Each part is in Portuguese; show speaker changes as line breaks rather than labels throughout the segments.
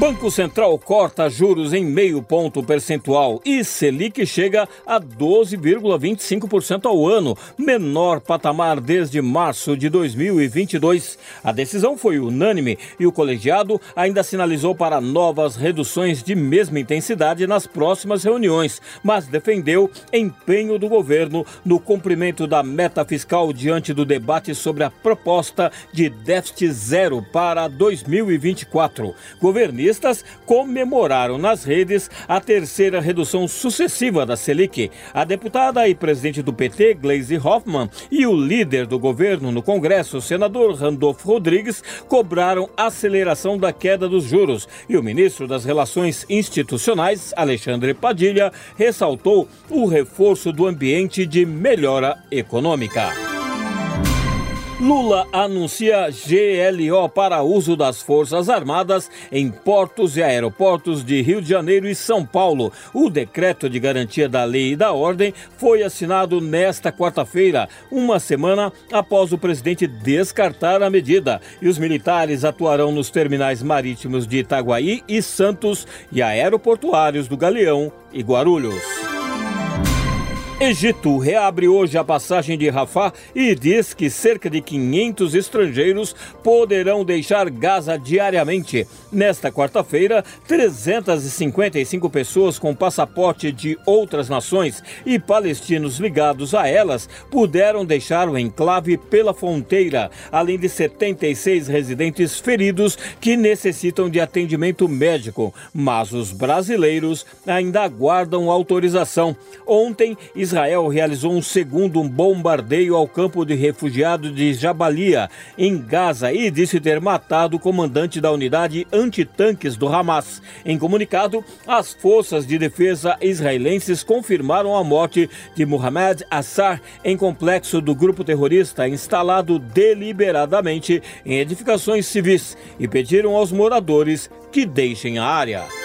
Banco Central corta juros em meio ponto percentual e Selic chega a 12,25% ao ano, menor patamar desde março de 2022. A decisão foi unânime e o colegiado ainda sinalizou para novas reduções de mesma intensidade nas próximas reuniões, mas defendeu empenho do governo no cumprimento da meta fiscal diante do debate sobre a proposta de déficit zero para 2024. Governistas Petistas comemoraram nas redes a terceira redução sucessiva da Selic. A deputada e presidente do PT, Gleisi Hoffmann, e o líder do governo no Congresso, o senador Randolfo Rodrigues, cobraram aceleração da queda dos juros. E o ministro das Relações Institucionais, Alexandre Padilha, ressaltou o reforço do ambiente de melhora econômica. Lula anuncia GLO para uso das Forças Armadas em portos e aeroportos de Rio de Janeiro e São Paulo. O decreto de garantia da lei e da ordem foi assinado nesta quarta-feira, uma semana após o presidente descartar a medida. E os militares atuarão nos terminais marítimos de Itaguaí e Santos e aeroportuários do Galeão e Guarulhos. Egito reabre hoje a passagem de Rafah e diz que cerca de 500 estrangeiros poderão deixar Gaza diariamente. Nesta quarta-feira, 355 pessoas com passaporte de outras nações e palestinos ligados a elas puderam deixar o enclave pela fronteira, além de 76 residentes feridos que necessitam de atendimento médico. Mas os brasileiros ainda aguardam autorização. Ontem, realizou um segundo bombardeio ao campo de refugiados de Jabalia, em Gaza, e disse ter matado o comandante da unidade antitanques do Hamas. Em comunicado, as forças de defesa israelenses confirmaram a morte de Mohamed Assar em complexo do grupo terrorista instalado deliberadamente em edificações civis e pediram aos moradores que deixem a área.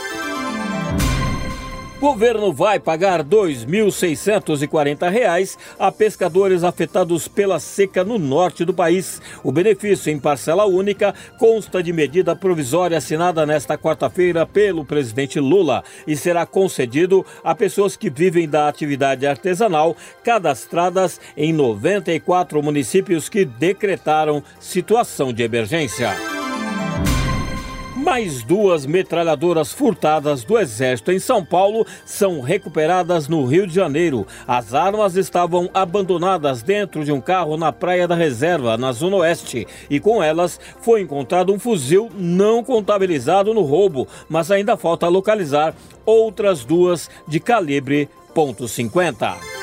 Governo vai pagar R$ 2.640 a pescadores afetados pela seca no norte do país. O benefício em parcela única consta de medida provisória assinada nesta quarta-feira pelo presidente Lula e será concedido a pessoas que vivem da atividade artesanal cadastradas em 94 municípios que decretaram situação de emergência. Mais duas metralhadoras furtadas do Exército em São Paulo são recuperadas no Rio de Janeiro. As armas estavam abandonadas dentro de um carro na Praia da Reserva, na Zona Oeste, e com elas foi encontrado um fuzil não contabilizado no roubo, mas ainda falta localizar outras duas de calibre .50.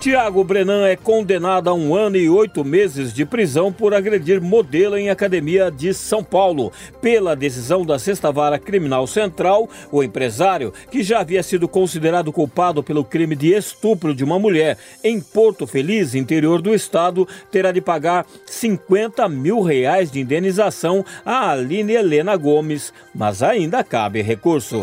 Tiago Brenan é condenado a um ano e oito meses de prisão por agredir modelo em academia de São Paulo. Pela decisão da Sexta Vara Criminal Central, o empresário, que já havia sido considerado culpado pelo crime de estupro de uma mulher em Porto Feliz, interior do estado, terá de pagar 50 mil reais de indenização a Aline Helena Gomes, mas ainda cabe recurso.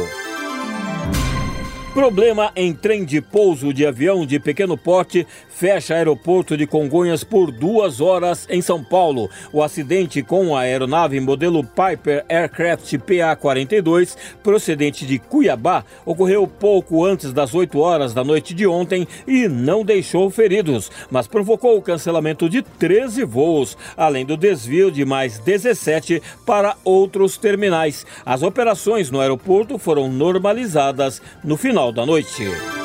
Problema em trem de pouso de avião de pequeno porte fecha aeroporto de Congonhas por duas horas em São Paulo. O acidente com a aeronave modelo Piper Aircraft PA-42, procedente de Cuiabá, ocorreu pouco antes das 8 horas da noite de ontem e não deixou feridos, mas provocou o cancelamento de 13 voos, além do desvio de mais 17 para outros terminais. As operações no aeroporto foram normalizadas no final Jornal da Noite.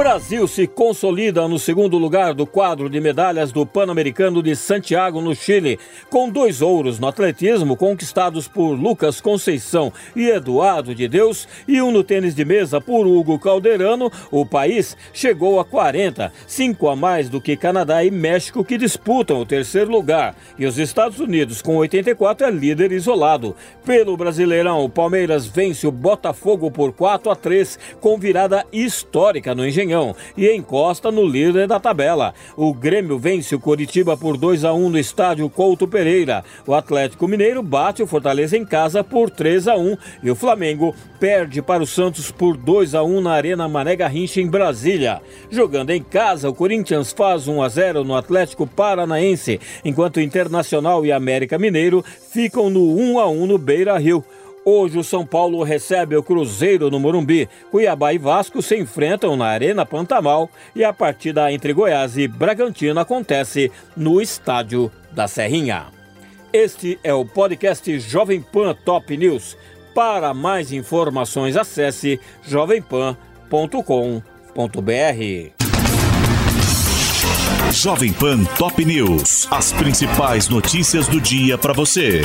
Brasil se consolida no segundo lugar do quadro de medalhas do Pan-Americano de Santiago, no Chile, com dois ouros no atletismo conquistados por Lucas Conceição e Eduardo de Deus e um no tênis de mesa por Hugo Calderano. O país chegou a 40, cinco a mais do que Canadá e México que disputam o terceiro lugar. E os Estados Unidos, com 84, é líder isolado. Pelo Brasileirão, o Palmeiras vence o Botafogo por 4 a 3 com virada histórica no Engenhão Maranhão e encosta no líder da tabela. O Grêmio vence o Coritiba por 2 a 1 no estádio Couto Pereira. O Atlético Mineiro bate o Fortaleza em casa por 3 a 1 e o Flamengo perde para o Santos por 2 a 1 na Arena Mané Garrincha em Brasília. Jogando em casa, o Corinthians faz 1 a 0 no Atlético Paranaense, enquanto o Internacional e América Mineiro ficam no 1 a 1 no Beira-Rio. Hoje o São Paulo recebe o Cruzeiro no Morumbi. Cuiabá e Vasco se enfrentam na Arena Pantamal e a partida entre Goiás e Bragantino acontece no Estádio da Serrinha. Este é o podcast Jovem Pan Top News. Para mais informações, acesse jovempan.com.br.
Jovem Pan Top News. As principais notícias do dia para você.